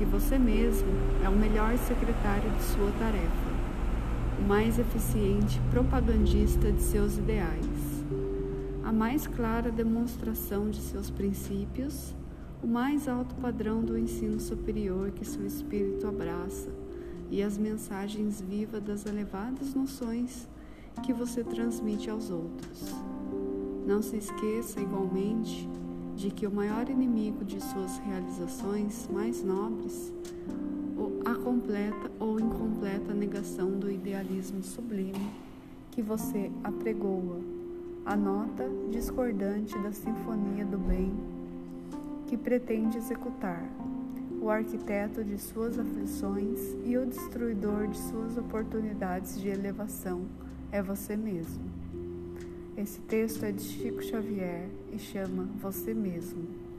que você mesmo é o melhor secretário de sua tarefa, o mais eficiente propagandista de seus ideais, a mais clara demonstração de seus princípios, o mais alto padrão do ensino superior que seu espírito abraça e as mensagens vivas das elevadas noções que você transmite aos outros. Não se esqueça, igualmente, de que o maior inimigo de suas realizações mais nobres a completa ou incompleta negação do idealismo sublime que você apregoa, a nota discordante da sinfonia do bem que pretende executar, o arquiteto de suas aflições e o destruidor de suas oportunidades de elevação é você mesmo. Esse texto é de Chico Xavier e chama Você Mesmo.